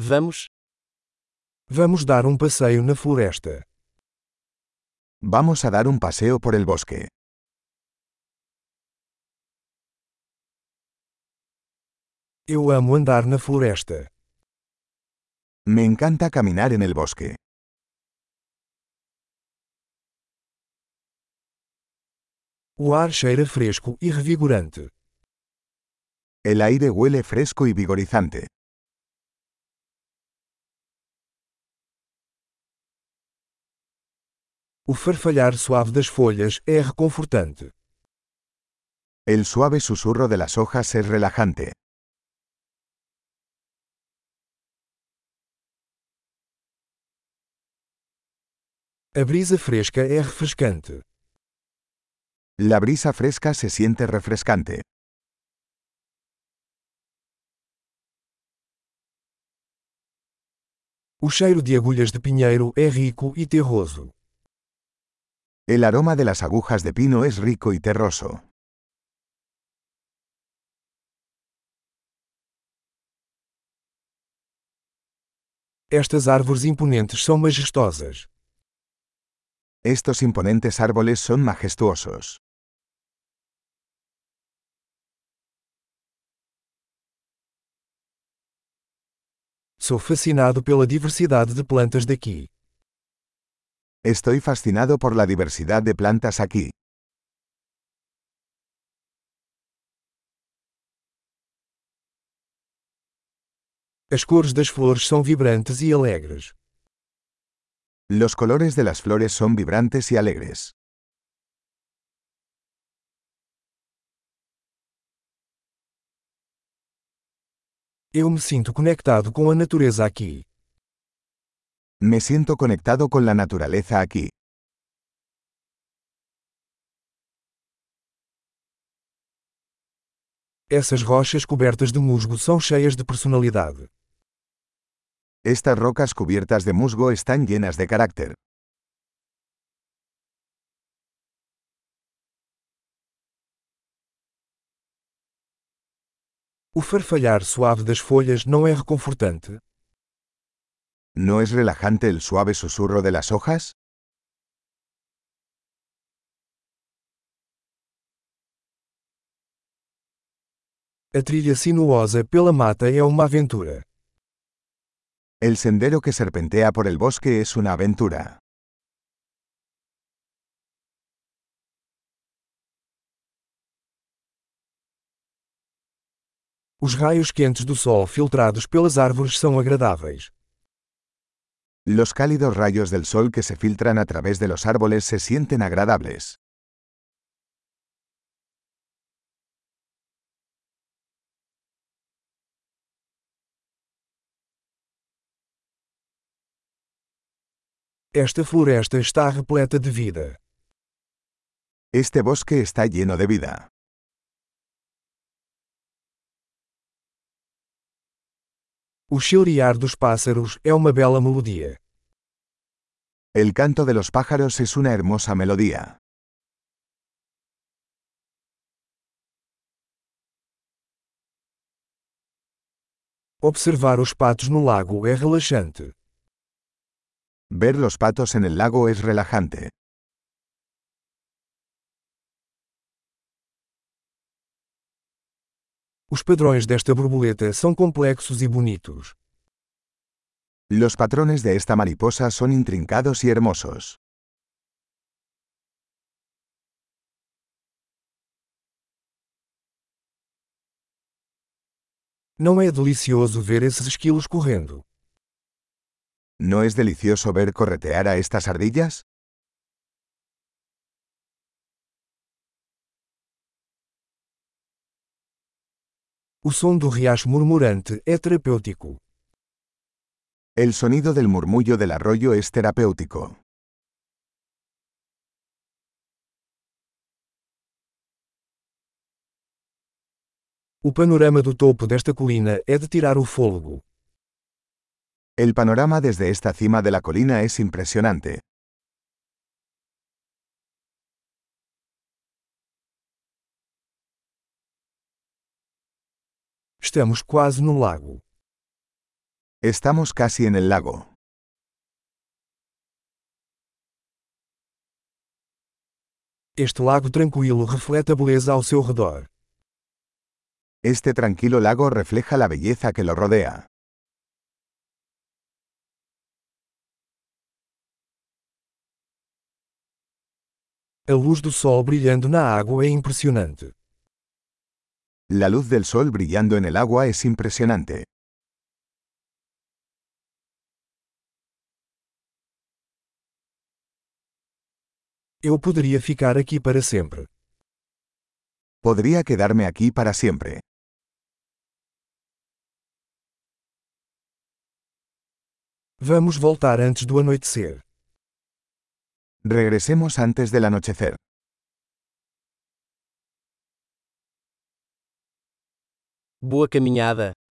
Vamos. Vamos dar um passeio na floresta. Vamos a dar un paseo por el bosque. Eu amo andar na floresta. Me encanta caminar en el bosque. O ar cheira fresco e revigorante. El aire huele fresco y vigorizante. O farfalhar suave das folhas é reconfortante. El suave susurro de las hojas es relajante. A brisa fresca é refrescante. La brisa fresca se siente refrescante. O cheiro de agulhas de pinheiro é rico e terroso. El aroma de las agujas de pino es rico y terroso. Estas árvores imponentes são majestosas. Estos imponentes árboles son majestuosos. Sou fascinado pela diversidade de plantas daqui. Estoy fascinado por la diversidad de plantas aquí. As cores das flores são vibrantes e alegres. Los colores de las flores son vibrantes y alegres. Eu me sinto conectado com a natureza aqui. Me siento conectado con la naturaleza aquí. Essas rochas cobertas de musgo são cheias de personalidade. Estas rocas cubiertas de musgo están llenas de carácter. O farfalhar suave das folhas não é reconfortante? ¿No es relajante el suave susurro de las hojas? A trilha sinuosa pela mata é uma aventura. El sendero que serpentea por el bosque es una aventura. Os raios quentes do sol filtrados pelas árvores são agradáveis. Los cálidos rayos del sol que se filtran a través de los árboles se sienten agradables. Esta floresta está repleta de vida. Este bosque está lleno de vida. O chilrear dos pássaros é uma bela melodia. El canto de los pájaros es una hermosa melodía. Observar os patos no lago é relaxante. Ver los patos en el lago es relajante. Os padrões desta borboleta são complexos e bonitos. Los patrones de esta mariposa son intrincados y hermosos. Não é delicioso ver esses esquilos correndo? ¿No es delicioso ver corretear a estas ardillas? O som do riacho murmurante é terapêutico. El sonido del murmullo del arroyo es terapéutico. O panorama do topo desta colina é de tirar o fôlego. El panorama desde esta cima de la colina es impresionante. Estamos quase no lago. Estamos casi en el lago. Este lago tranquilo reflete a beleza ao seu redor. Este tranquilo lago refleja la belleza que lo rodea. A luz do sol brilhando na água é impressionante. La luz del sol brillando en el agua es impresionante. Eu poderia ficar aqui para sempre. Podría quedarme aquí para siempre. Vamos voltar antes do anoitecer. Regresemos antes del anochecer. Boa caminhada.